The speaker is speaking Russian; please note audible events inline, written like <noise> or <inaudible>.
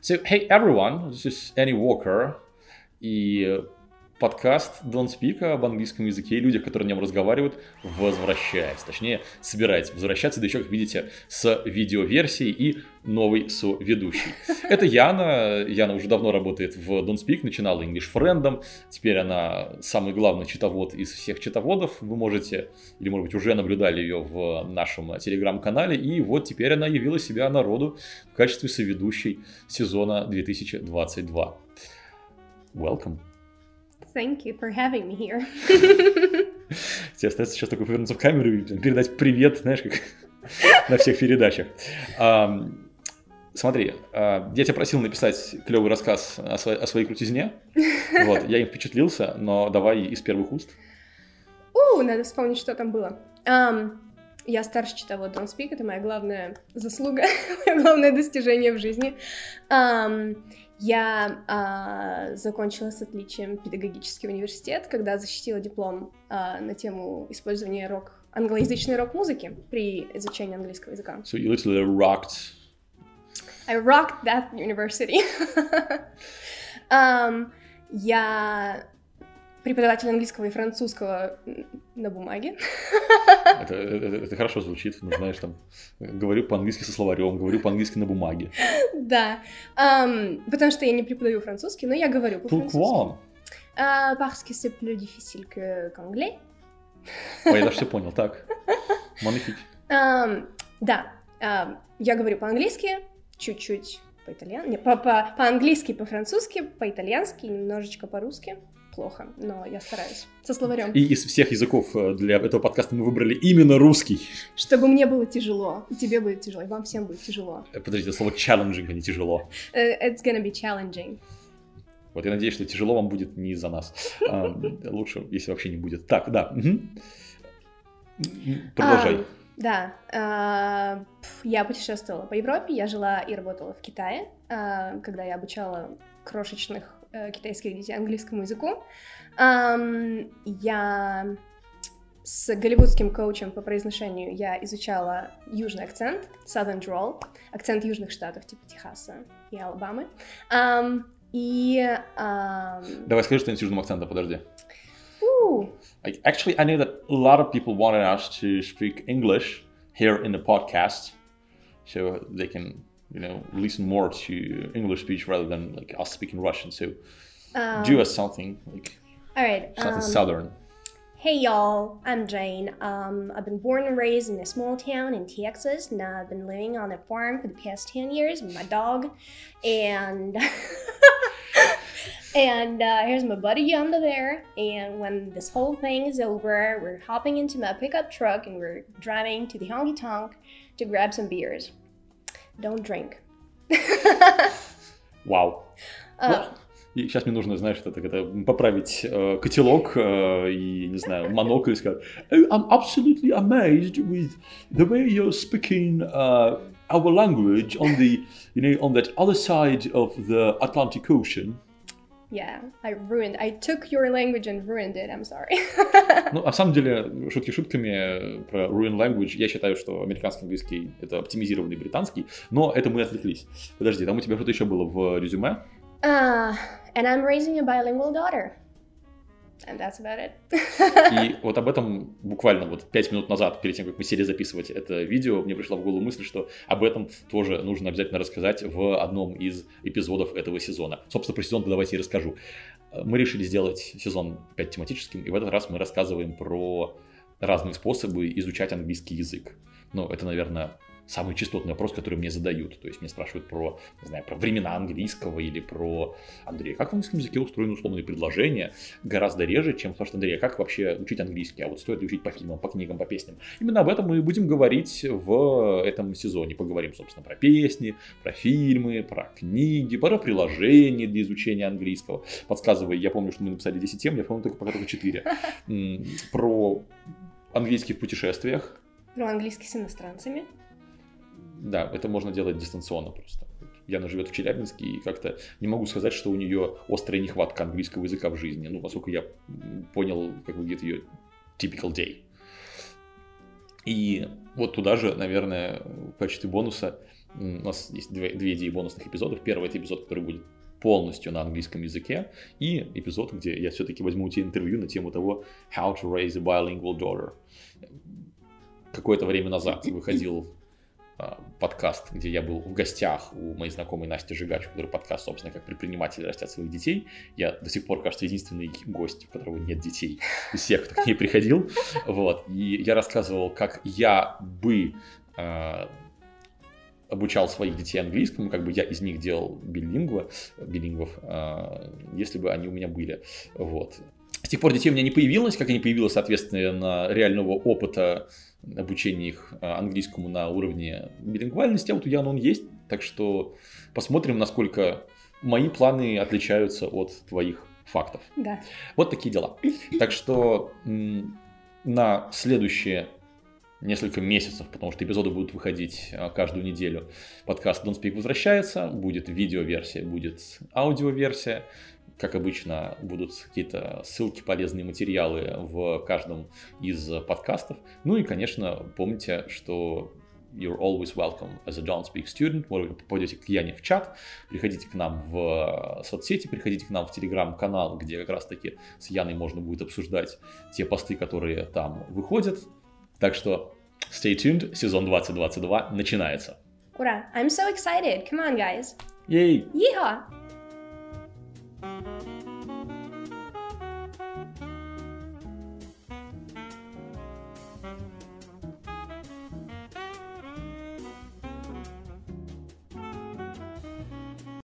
So, hey everyone, this is Annie Walker. И подкаст Don't Speak об английском языке и людях, которые на нем разговаривают, возвращается. Точнее, собирается возвращаться, да еще, как видите, с видеоверсией и новый соведущий. Это Яна. Яна уже давно работает в Don't Speak, начинала English Friend. Теперь она самый главный читовод из всех читоводов. Вы можете, или, может быть, уже наблюдали ее в нашем телеграм-канале. И вот теперь она явила себя народу в качестве соведущей сезона 2022. Welcome. Thank you for having me here. <laughs> Тебе остается сейчас только повернуться в камеру и передать привет, знаешь, как <laughs> на всех передачах. Смотри, а, я тебя просил написать клевый рассказ о, своей, о своей крутизне. <laughs> Вот, я им впечатлился, но давай из первых уст. У, надо вспомнить, что там было. Um, я старше читала Don't Speak, это моя главная заслуга, <laughs> мое главное достижение в жизни. Um, я а, закончила с отличием педагогический университет, когда защитила диплом а, на тему использования рок англоязычной рок-музыки при изучении английского языка. So you literally rocked. I rocked that university. <laughs> um, я преподаватель английского и французского на бумаге. <laughs> Это, это, это хорошо звучит, ну, знаешь, там, говорю по-английски со словарем, говорю по-английски на бумаге. <laughs> Да, um, потому что я не преподаю французский, но я говорю по-французски. Uh, parce que c'est plus difficile que qu'anglais. Ой, я <laughs> даже все понял, так. Magnifique. Um, да, uh, я говорю по-английски, чуть-чуть по-итальянски, по-английски, по-французски, по-итальянски, немножечко по-русски плохо, но я стараюсь. Со словарем. И из всех языков э, для этого подкаста мы выбрали именно русский. Чтобы мне было тяжело, и тебе будет тяжело, и вам всем будет тяжело. Э, подождите, слово challenging, а не тяжело. Uh, it's gonna be challenging. Вот я надеюсь, что тяжело вам будет не из-за нас. А, лучше, если вообще не будет. Так, да. Продолжай. Да, uh, я путешествовала по Европе, я жила и работала в Китае, uh, когда я обучала крошечных э, китайских детей английскому языку. Я с голливудским коучем по произношению я изучала южный акцент, Southern Drawl, акцент южных штатов, типа Техаса и Алабамы. Um, и... Um... Давай скажи что-нибудь с южным акцентом, подожди. Ooh. Actually, I know that a lot of people wanted us to speak English here in the podcast, so they can you know listen more to English speech rather than like us speaking Russian. So um, do us something like all right something um, southern. Hey y'all, I'm Jane. Um, I've been born and raised in a small town in Texas, and I've been living on a farm for the past ten years with my dog. And <laughs> and uh, here's my buddy under there. And when this whole thing is over, we're hopping into my pickup truck and we're driving to the honky tonk to grab some beers. Don't drink. <laughs> Вау. Uh, и сейчас мне нужно, знаешь, это, это поправить э, котелок э, и, не знаю, монокль и сказать oh, I'm absolutely amazed with the way you're speaking uh, our language on the, you know, on that other side of the Atlantic Ocean. Yeah, I ruined. I took your language and ruined it. I'm sorry. <laughs> ну, на самом деле, шутки шутками про ruin language. Я считаю, что американский английский это оптимизированный британский, но это мы отвлеклись. Подожди, там у тебя что-то еще было в резюме? Uh, and I'm raising a bilingual daughter. And that's about it. И вот об этом буквально вот пять минут назад, перед тем, как мы сели записывать это видео, мне пришла в голову мысль, что об этом тоже нужно обязательно рассказать в одном из эпизодов этого сезона. Собственно, про сезон давайте и расскажу. Мы решили сделать сезон 5 тематическим, и в этот раз мы рассказываем про разные способы изучать английский язык. Ну, это, наверное, самый частотный вопрос, который мне задают. То есть мне спрашивают про, не знаю, про времена английского или про Андрей, как в английском языке устроены условные предложения, гораздо реже, чем спрашивают Андрея, как вообще учить английский, а вот стоит ли учить по фильмам, по книгам, по песням. Именно об этом мы будем говорить в этом сезоне. Поговорим, собственно, про песни, про фильмы, про книги, про приложения для изучения английского. Подсказывай, я помню, что мы написали 10 тем, я помню только пока только 4. Про английский в путешествиях. Про английский с иностранцами да, это можно делать дистанционно просто. Яна живет в Челябинске, и как-то не могу сказать, что у нее острая нехватка английского языка в жизни. Ну, поскольку я понял, как выглядит ее typical day. И вот туда же, наверное, в качестве бонуса У нас есть две, две идеи бонусных эпизодов. Первый это эпизод, который будет полностью на английском языке, и эпизод, где я все-таки возьму у тебя интервью на тему того How to raise a bilingual daughter. Какое-то время назад выходил а, подкаст, где я был в гостях у моей знакомой Насти Жигач, который подкаст, собственно, как предприниматели растят своих детей. Я до сих пор, кажется, единственный гость, у которого нет детей из всех, кто к ней приходил. Вот. И я рассказывал, как я бы а, обучал своих детей английскому, как бы я из них делал билингва, билингвов, а, если бы они у меня были. Вот. С тех пор детей у меня не появилось, как и не появилось, соответственно, реального опыта обучения их а, английскому на уровне билингвальности, а вот у Яна он есть, так что посмотрим, насколько мои планы отличаются от твоих фактов. Да. Вот такие дела. Так что на следующее несколько месяцев, потому что эпизоды будут выходить а, каждую неделю. Подкаст Don't Speak возвращается, будет видеоверсия, будет аудиоверсия. Как обычно, будут какие-то ссылки, полезные материалы в каждом из подкастов. Ну и, конечно, помните, что you're always welcome as a Don't Speak student. Вы попадете к Яне в чат, приходите к нам в соцсети, приходите к нам в телеграм-канал, где как раз-таки с Яной можно будет обсуждать те посты, которые там выходят. Так что stay tuned, сезон 2022 начинается. Ура! I'm so excited! Come on, guys! Yay! Yeehaw! Thank you.